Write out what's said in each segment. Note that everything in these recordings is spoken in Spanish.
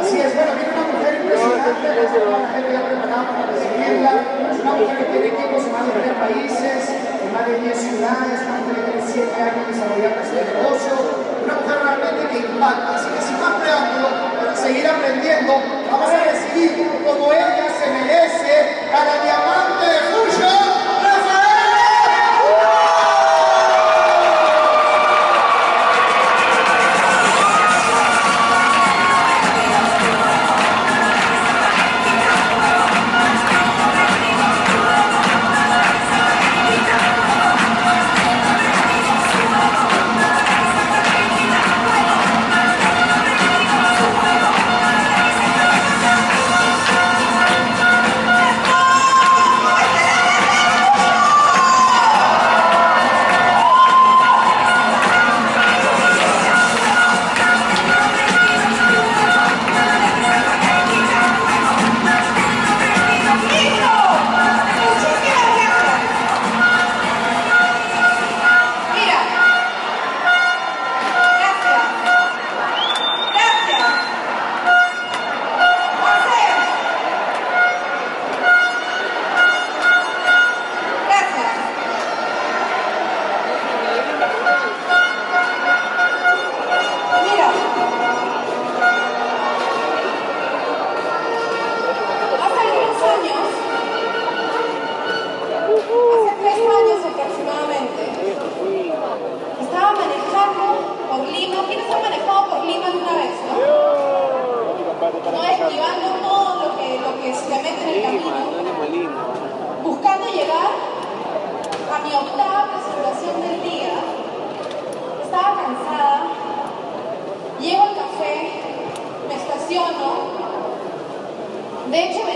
Así es, bueno, viene una mujer impresionante, la gente ya preparada para recibirla. Es una mujer que tiene equipos en más de 10 países, en más de 10 ciudades, una mujer que tiene 7 años desarrollando este negocio. Una mujer realmente que impacta. Así que sin más preámbulo, para seguir aprendiendo, vamos a recibir como ella se merece a la diamante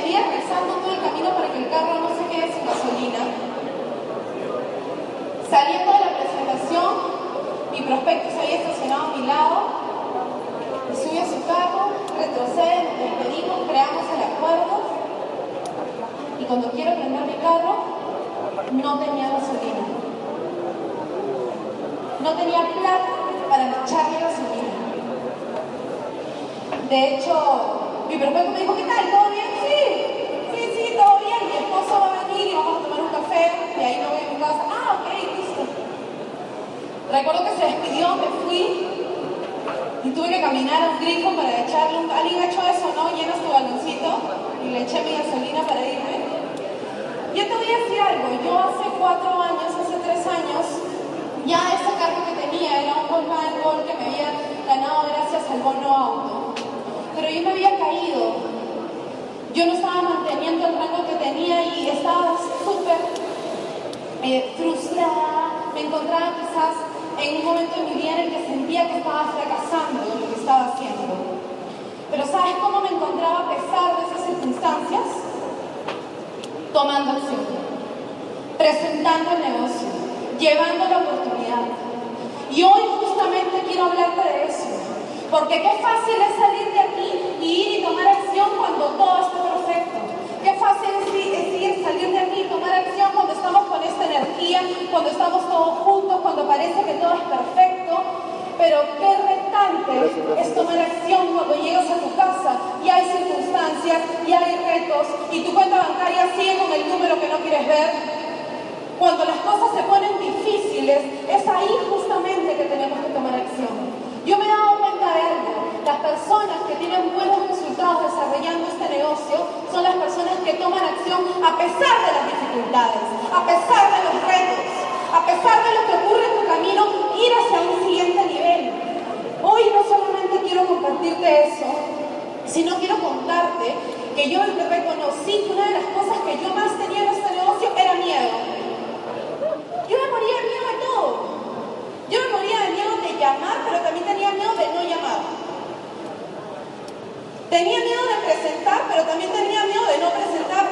Venía rezando todo el camino para que el carro no se quede sin gasolina. Saliendo de la presentación, mi prospecto se había estacionado a mi lado, me sube a su carro, retrocede, nos despedimos, creamos el acuerdo y cuando quiero prender mi carro, no tenía gasolina. No tenía plata para echarle gasolina. De hecho, mi prospecto me dijo, ¿qué tal? ¿Todo bien? Sí, sí, sí, todo bien. Mi esposo va a venir y vamos a tomar un ahí no voy a casa. Ah, ok, listo. Recuerdo que se despidió, me fui y tuve que caminar a un grifo para echarle un... ¿Alguien ha hecho eso, no? Llenas tu baloncito y le eché mi gasolina para irme. Yo te voy a decir algo. Yo hace cuatro años, hace tres años, ya ese carro que tenía era un Volkswagen Gol que me había ganado gracias al bono auto. Pero yo me había caído. Yo no estaba manteniendo el rango que tenía y estaba súper frustrada. Me encontraba quizás en un momento de mi vida en el que sentía que estaba fracasando en lo que estaba haciendo. Pero ¿sabes cómo me encontraba a pesar de esas circunstancias? Tomando acción, presentando el negocio, llevando la oportunidad. Y hoy justamente quiero hablarte de eso. Porque qué fácil es salir de aquí y ir y tomar acción cuando todo está perfecto. Qué fácil es ir, es ir, salir de aquí y tomar acción cuando estamos con esta energía, cuando estamos todos juntos, cuando parece que todo es perfecto. Pero qué retante es tomar acción cuando llegas a tu casa y hay circunstancias y hay retos y tu cuenta bancaria sigue con el número que no quieres ver. Cuando las cosas se ponen difíciles, es ahí justamente que tenemos que tomar acción. Yo me he dado cuenta de algo. Las personas que tienen buenos resultados desarrollando este negocio son las personas que toman acción a pesar de las dificultades, a pesar de los retos, a pesar de lo que ocurre en tu camino, ir hacia un siguiente nivel. Hoy no solamente quiero compartirte eso, sino quiero contarte que yo reconocí que una de las cosas que yo más tenía en este negocio era miedo. Yo me moría de miedo de todo. Yo me moría de miedo de llamar, pero también tenía miedo de no llamar. Tenía miedo de presentar, pero también tenía miedo de no presentar.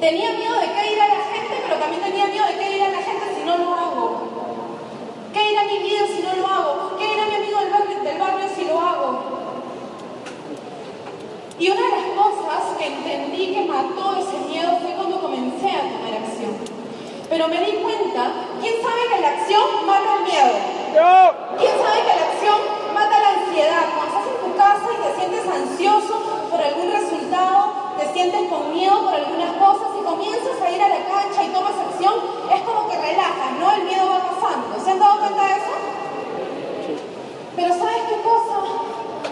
Tenía miedo de qué dirá la gente, pero también tenía miedo de qué dirá la gente si no lo hago. ¿Qué dirá mi vida si no lo hago? ¿Qué dirá mi amigo del barrio, del barrio si lo hago? Y una de las cosas que entendí que mató ese miedo fue cuando comencé a tomar acción. Pero me di cuenta, ¿quién sabe que la acción mata el miedo? ¿Quién sabe que la acción mata la ansiedad? Cuando estás en tu casa y te sientes ansioso por algún resultado, te sientes con miedo por algunas cosas y comienzas a ir a la cancha y tomas acción, es como que relajas, ¿no? El miedo va pasando. ¿Se han dado cuenta de eso? Pero ¿sabes qué cosa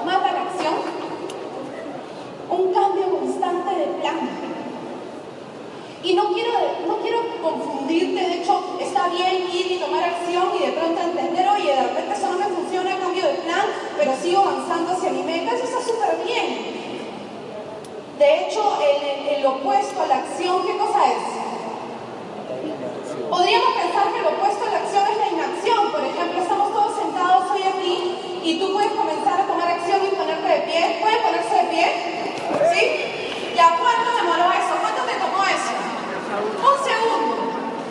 mata la acción? Un cambio Y no quiero, no quiero confundirte, de hecho, está bien ir y tomar acción y de pronto entender, oye, de repente eso no me funciona, cambio de plan, pero sigo avanzando hacia mi meta, eso está súper bien. De hecho, el, el, opuesto a la acción, ¿qué cosa es? Podríamos pensar que el opuesto a la acción es la inacción. Por ejemplo, estamos todos sentados hoy aquí y tú puedes comenzar a tomar acción y ponerte de pie. ¿Pueden ponerse de pie? ¿Sí? ¿Ya cuánto demoró eso? ¿Cuánto te tomó eso? Un segundo.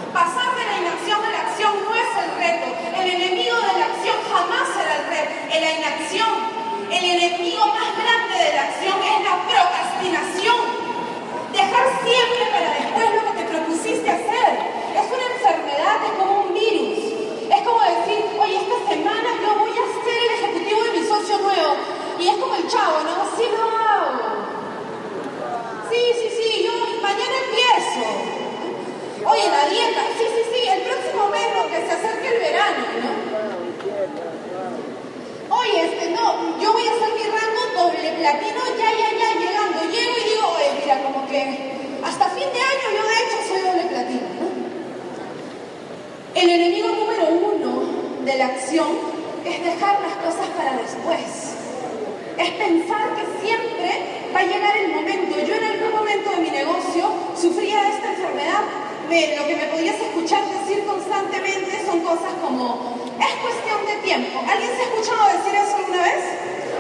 Pasar de la inacción a la acción no es el reto. El enemigo de la acción jamás será el reto. En la inacción, el enemigo más grande de la acción es la procrastinación. Dejar siempre para después lo que te propusiste hacer. Es una enfermedad, es como un virus. Es como decir, oye, esta semana yo voy a ser el ejecutivo de mi socio nuevo. Y es como el chavo, ¿no? Sí lo hago. Sí, sí, sí, yo mañana empiezo. Oye, la dieta, sí, sí, sí, el próximo mes que se acerque el verano, ¿no? Oye, este, no, yo voy a hacer mi rango doble platino ya, ya, ya, llegando. Llego y digo, oye, mira, como que hasta fin de año yo de hecho soy doble platino, ¿no? El enemigo número uno de la acción es dejar las cosas para después. Es pensar que siempre va a llegar el momento. Yo en algún momento de mi negocio sufría esta enfermedad lo que me podías escuchar decir constantemente son cosas como, tiempo. ¿Alguien se ha escuchado decir eso alguna vez?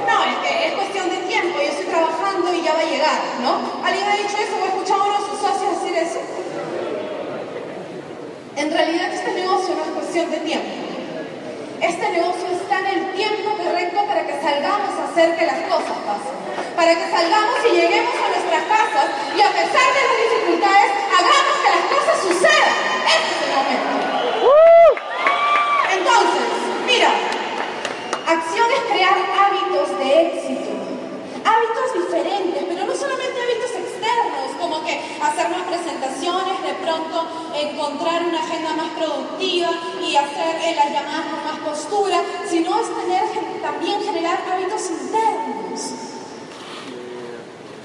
No, es que es cuestión de tiempo, yo estoy trabajando y ya va a llegar, ¿no? ¿Alguien ha dicho eso o ha escuchado a uno de sus socios decir eso? En realidad este negocio no es cuestión de tiempo. Este negocio está en el tiempo correcto para que salgamos a hacer que las cosas pasen. Para que salgamos y lleguemos a nuestras casas y a pesar de las dificultades, hagamos que las cosas sucedan. Este es el momento. Entonces, mira, crear hábitos de éxito. Hábitos diferentes, pero no solamente hábitos externos, como que hacer más presentaciones, de pronto encontrar una agenda más productiva y hacer eh, las llamadas con más postura, sino es tener, también generar hábitos internos.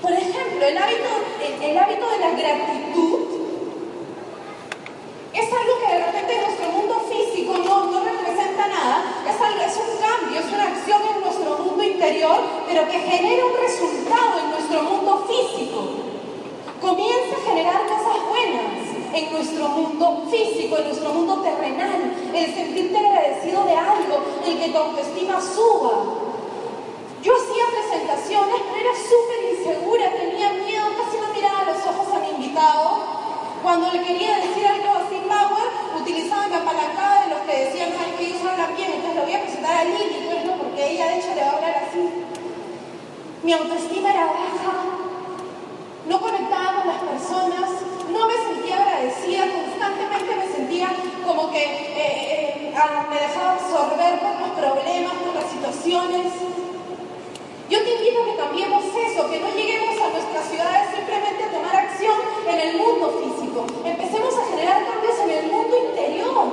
Por ejemplo, el hábito, el, hábito de la gratitud es algo que de repente en nuestro mundo físico no, no representa nada, es, algo, es un cambio, es una acción en nuestro pero que genera un resultado en nuestro mundo físico. Comienza a generar cosas buenas en nuestro mundo físico, en nuestro mundo terrenal, el sentirte agradecido de algo, el que tu autoestima suba. Yo hacía presentaciones, pero era súper insegura, tenía miedo, casi no miraba a los ojos a mi invitado. Cuando le quería decir algo así power, utilizaba mi apalancada de los que decían, ay, que ellos hablan bien, entonces lo voy a presentar a Lili, ella de hecho le va a hablar así. Mi autoestima era baja, no conectaba con las personas, no me sentía agradecida, constantemente me sentía como que eh, eh, me dejaba absorber por los problemas, por las situaciones. Yo te invito a que cambiemos eso, que no lleguemos a nuestras ciudades simplemente a tomar acción en el mundo físico. Empecemos a generar cambios en el mundo interior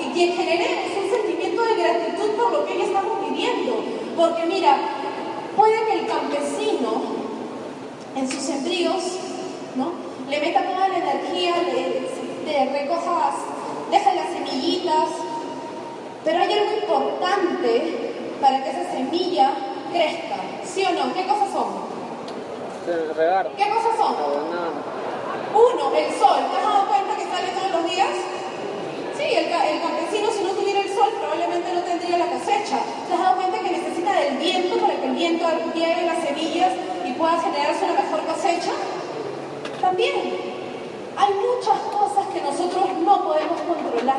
y que generemos un sentimiento de gratitud por lo que hoy estamos viviendo. Porque mira, puede que el campesino en sus sembríos, ¿no? Le meta toda la energía, le, le recojas, deja las semillitas, pero hay algo importante para que esa semilla crezca. ¿Sí o no? ¿Qué cosas son? Regar. ¿Qué cosas son? Uno, el sol. ¿Te has dado cuenta que sale todos los días? Sí, el, el, campesino si no tuviera el sol probablemente no tendría la cosecha. ¿Te has dado cuenta que necesita del viento para que el viento lleve las semillas y pueda generarse una mejor cosecha? También. Hay muchas cosas que nosotros no podemos controlar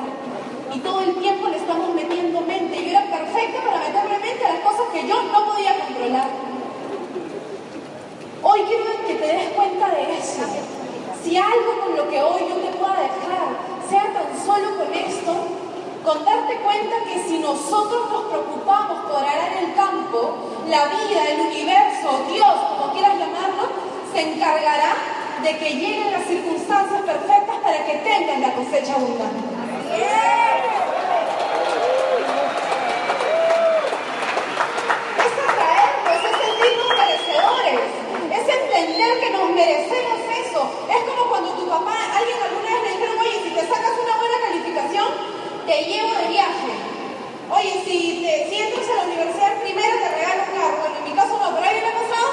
y todo el tiempo le estamos metiendo mente. Yo era perfecta para meterle mente a las cosas que yo no podía controlar. Hoy quiero que te des cuenta de eso. Si algo con lo que hoy yo te pueda dejar sea tan solo con esto, con darte cuenta que si nosotros nos preocupamos por arar el campo, la vida, el universo, Dios, como quieras llamarlo, se encargará de que lleguen las circunstancias perfectas para que tengan la cosecha abundante. Es atraernos, es sentirnos merecedores, es entender que nos merecemos eso. Es como cuando tu papá, alguien alguna vez le dijeron, oye, si te sacas calificación, te llevo de viaje. Oye, si, te, si entras a la universidad primero te regalo un carro. Bueno, en mi caso no, pero ¿alguien le ha pasado?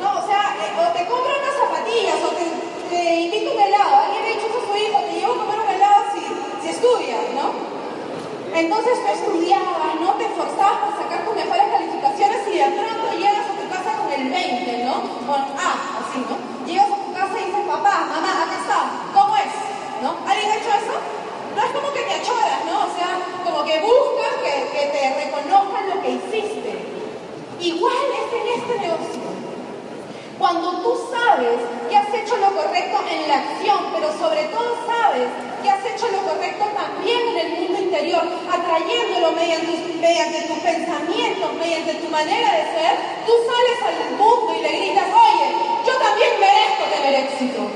No, o sea, eh, o te compro unas zapatillas, o te, te invito un helado. Alguien le ha dicho eso a su hijo, te llevo a comer un helado si, si estudias, ¿no? Entonces tú estudiabas, ¿no? Te esforzabas para sacar tus mejores calificaciones y de pronto llegas a tu casa con el 20, ¿no? Con A, así, ¿no? Llegas a tu casa y dices, papá, mamá, acá está, ¿cómo es? ¿No? ¿Alguien ha hecho eso? No es como que te achoras, ¿no? O sea, como que buscas que, que te reconozcan lo que hiciste. Igual es en este negocio. Cuando tú sabes que has hecho lo correcto en la acción, pero sobre todo sabes que has hecho lo correcto también en el mundo interior, atrayéndolo mediante, mediante tus pensamientos, mediante tu manera de ser, tú sales al mundo y le gritas, oye, yo también merezco tener éxito.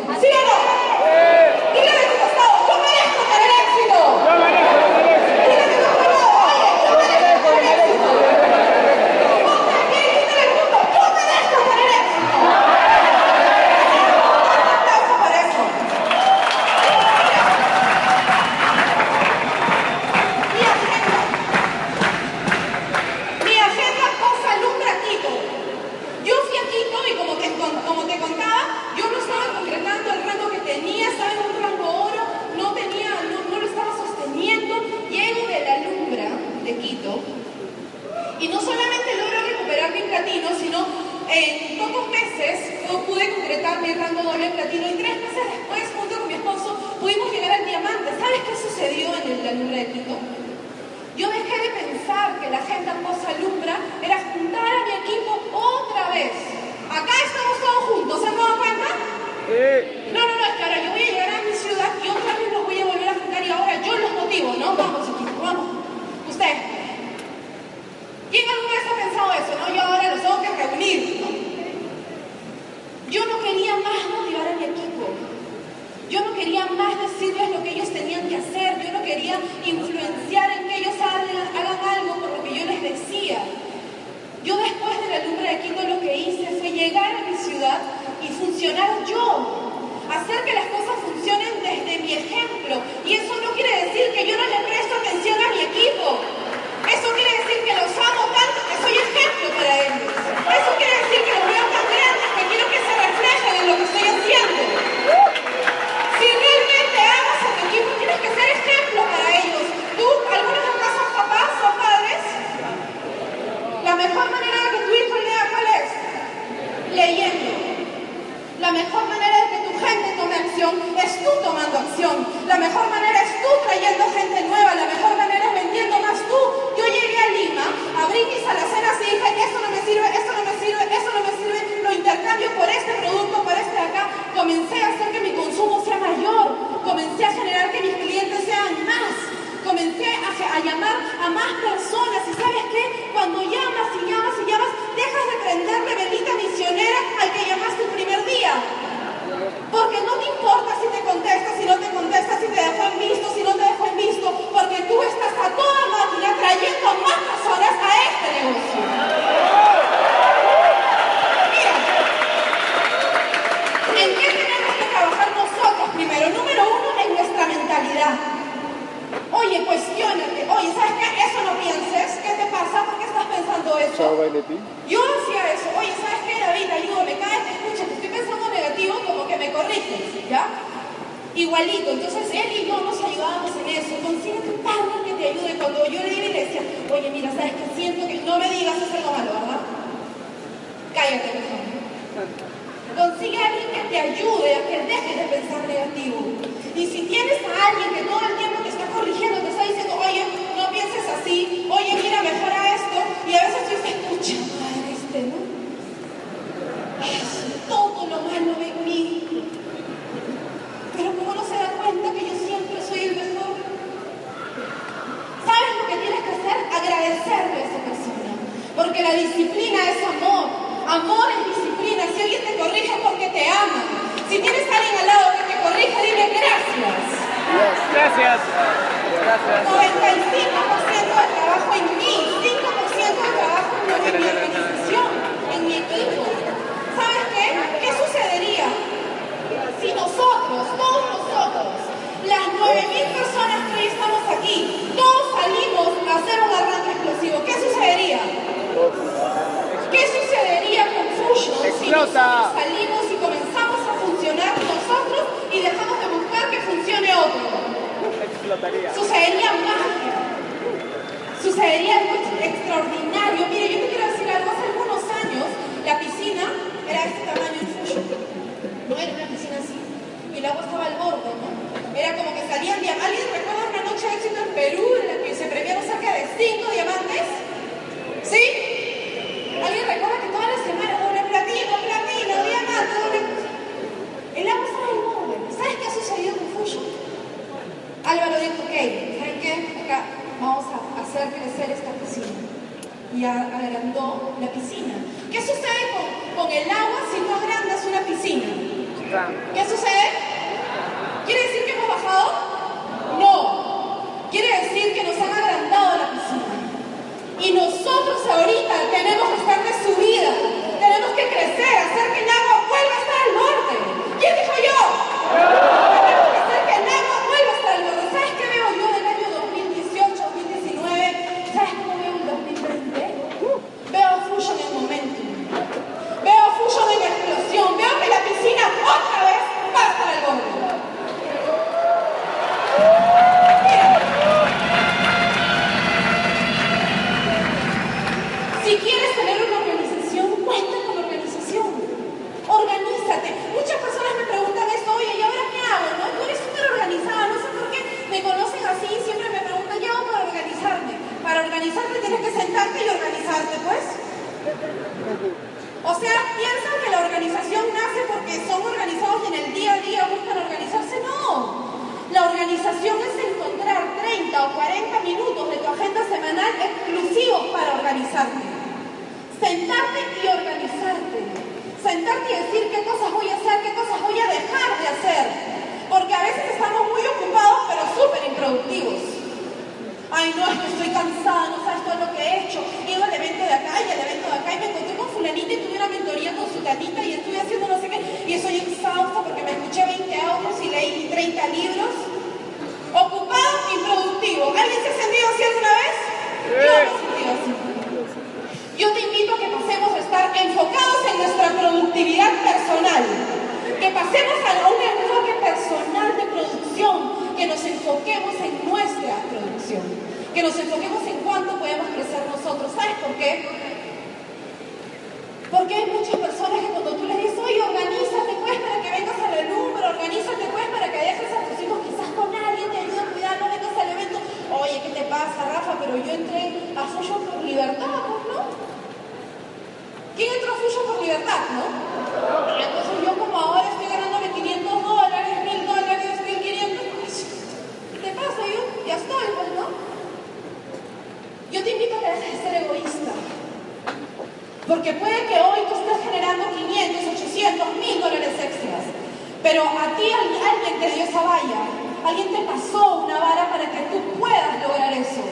La mejor manera de que tu hijo lea, ¿cuál es? Leyendo. La mejor manera de que tu gente tome acción es tú tomando acción. La mejor manera es tú trayendo gente nueva. La mejor manera es vendiendo más tú. Yo llegué a Lima, abrí mis alacenas y dije, esto no me sirve, esto no me sirve, esto no me sirve. Lo intercambio por este producto, por este acá. Comencé a hacer que mi consumo sea mayor. Comencé a generar que mis clientes sean más. Comencé a, a llamar a más personas. ¿Y sabes qué? Llamas y llamas y llamas, dejas de prenderle velita misionera al que llamaste el primer día. Porque no te importa si te contesta, si no te contesta, si te dejó en visto, si no te dejó en visto, porque tú estás a toda máquina trayendo a más personas a este negocio. Mira, ¿en qué tenemos que trabajar nosotros primero? Número uno, en nuestra mentalidad. Oye, cuestionate. Oye, ¿sabes qué? Eso no pienses. ¿Qué te pasa? ¿Por qué estás pensando eso? Chao, bailetín. Yo hacía eso. Oye, ¿sabes qué, David? Ayúdame. Cada vez que escucho que estoy pensando negativo, como que me corriges, ¿ya? Igualito. Entonces, él y yo nos ayudábamos en eso. Consíguete un partner que te ayude. Cuando yo le iba y le decía, oye, mira, ¿sabes qué? Siento que no me digas es algo malo, ¿verdad? cállate, persona. Consigue a alguien que te ayude a que dejes de pensar negativo. Y si tienes a alguien que todo el tiempo te está corrigiendo, te está diciendo, oye, no pienses así, oye, mira, mejora esto, y a veces tú dices, escucha, madre, este, ¿no? Todo lo malo en mí. Pero como no se da cuenta que yo siempre soy el mejor. ¿Sabes lo que tienes que hacer? Agradecerle a esa persona. Porque la disciplina es amor. Amor es disciplina. Si alguien te corrige es porque te ama. Si tienes a alguien al lado que te corrige, dile gracias. Gracias. Gracias. 95% de trabajo en mí, 5% de trabajo en mi organización, en mi equipo. ¿Sabes qué? ¿Qué sucedería si nosotros, todos nosotros, las 9.000 personas que hoy estamos aquí, todos salimos a hacer un arranque explosivo? ¿Qué sucedería? ¿Qué sucedería con Fusion si Explota. salimos y comenzamos a funcionar nosotros y dejamos de buscar que funcione otro? Explotaría. Sucedería magia. Sucedería algo extraordinario. Mire, yo te quiero decir algo. Hace algunos años, la piscina era de este tamaño. No era una piscina así. Y el agua estaba al borde, ¿no? Era como que salían diamantes. ¿Alguien recuerda una noche de éxito en Perú en la que se premiaron cerca de cinco diamantes? ¿Sí? ¿Alguien recuerda que todas las semanas doble platino, platino, diamante, doble... El agua estaba al borde. ¿Sabes qué ha sucedido con Fusion? Álvaro dijo, ok, ¿saben qué? Acá vamos a hacer crecer esta piscina. Y a- agrandó la piscina. ¿Qué sucede con, con el agua si tú agrandas una piscina? ¿Qué sucede? ¿Quiere decir que hemos bajado? No. Quiere decir que nos han agrandado la piscina. Y nosotros ahorita tenemos que estar de subida. Tenemos que crecer, hacer que el agua vuelva a estar al norte. ¿Quién dijo yo? Tenemos que hacer que el agua vuelva a estar al norte. ¿Sabes qué veo yo del año 2018, 2019? ¿Sabes cómo veo el 2020? Veo a Fusion en momentum. Veo a Fusion en explosión. Veo que la piscina otra vez va a estar al borde. Si quieres tener una organización, cuenta con la organización. Organízate. Muchas personas me preguntan esto, oye, ¿y ahora qué hago? No? Tú eres súper organizada, no sé por qué me conocen así y siempre me preguntan, ¿qué hago para organizarme? Para organizarte tienes que sentarte y organizarte, pues. O sea, piensan que la organización nace porque son organizados y en el día a día buscan organizarse. No. La organización es encontrar 30 o 40 minutos de tu agenda semanal exclusivos para organizarte. Sentarte y organizarte. Sentarte y decir qué cosas voy a hacer, qué cosas voy a dejar de hacer. Porque a veces estamos muy ocupados pero súper improductivos. Ay, no, es que estoy cansada, no sabes todo lo que he hecho. He ido al evento de acá y al evento de acá y me encontré con fulanita y tuve una mentoría con sutanita y estuve haciendo no sé qué. Y estoy exhausta porque me escuché 20 audios y leí 30 libros. Ocupado, improductivo. ¿Alguien se ha sentido así alguna vez? Yo me he sentido así. Yo te invito a que pasemos a estar enfocados en nuestra productividad personal. Que pasemos a un enfoque personal de producción. Que nos enfoquemos en nuestra producción. Que nos enfoquemos en cuánto podemos crecer nosotros. ¿Sabes por qué? Porque hay muchas personas que cuando tú les dices, oye, organízate pues para que vengas a la organízate pues para que dejes a tus hijos quizás con alguien, te ayude a cuidar, no vengas al evento. Oye, ¿qué te pasa, Rafa? Pero yo entré a Fusion por libertad. ¿Quién entró Fusion por libertad, no? Entonces yo como ahora estoy ganándome 500 dólares, 1000 dólares, 1500, pues, ¿qué te pasa? Yo ya estoy, pues, ¿no? Yo te invito a que dejes de ser egoísta. Porque puede que hoy tú estés generando 500, 800, 1000 dólares extras. Pero a ti al- alguien te dio esa valla. Alguien te pasó una vara para que tú puedas lograr eso.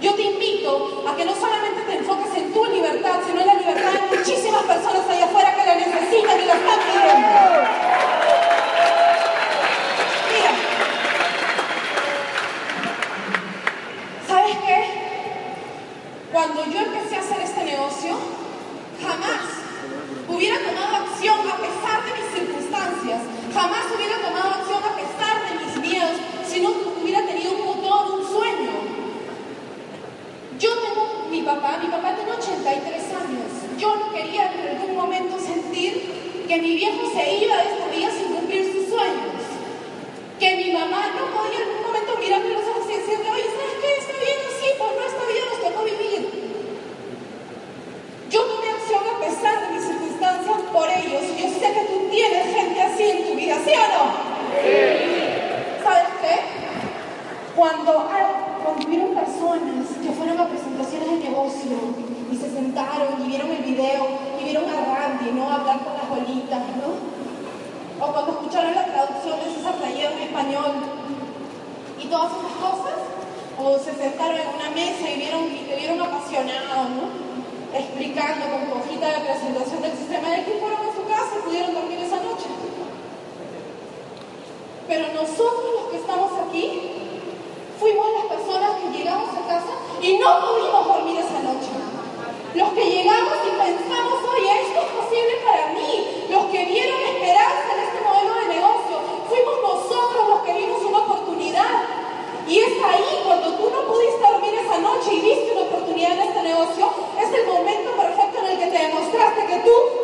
Yo te a que no solamente te enfoques en tu libertad, sino en la libertad de muchísimas personas allá afuera que la necesitan y la están pidiendo. Mira, ¿sabes qué? Cuando yo empecé a hacer este negocio, jamás hubiera tomado acción a pesar de mis circunstancias, jamás hubiera tomado acción mi papá tiene 83 años. Yo no quería en algún momento sentir que mi viejo se iba de esta vida sin cumplir sus sueños. Que mi mamá no podía en algún momento mirarme los ojos y decirle, oye, ¿sabes qué? Todas esas cosas, o se sentaron en una mesa y vieron y te vieron apasionado. Explicando con tu hojita presentación del sistema de que fueron a su casa y pudieron dormir esa noche. Pero nosotros los que estamos aquí fuimos las personas que llegamos a casa y no pudimos dormir esa noche. Los que llegamos y pensamos, oye, esto es posible para mí. Los que vieron esperanza en este modelo de negocio. Fuimos nosotros los que vimos una oportunidad. Y es ahí, cuando tú no pudiste dormir esa noche y viste una oportunidad en este negocio, es el momento perfecto en el que te demostraste que tú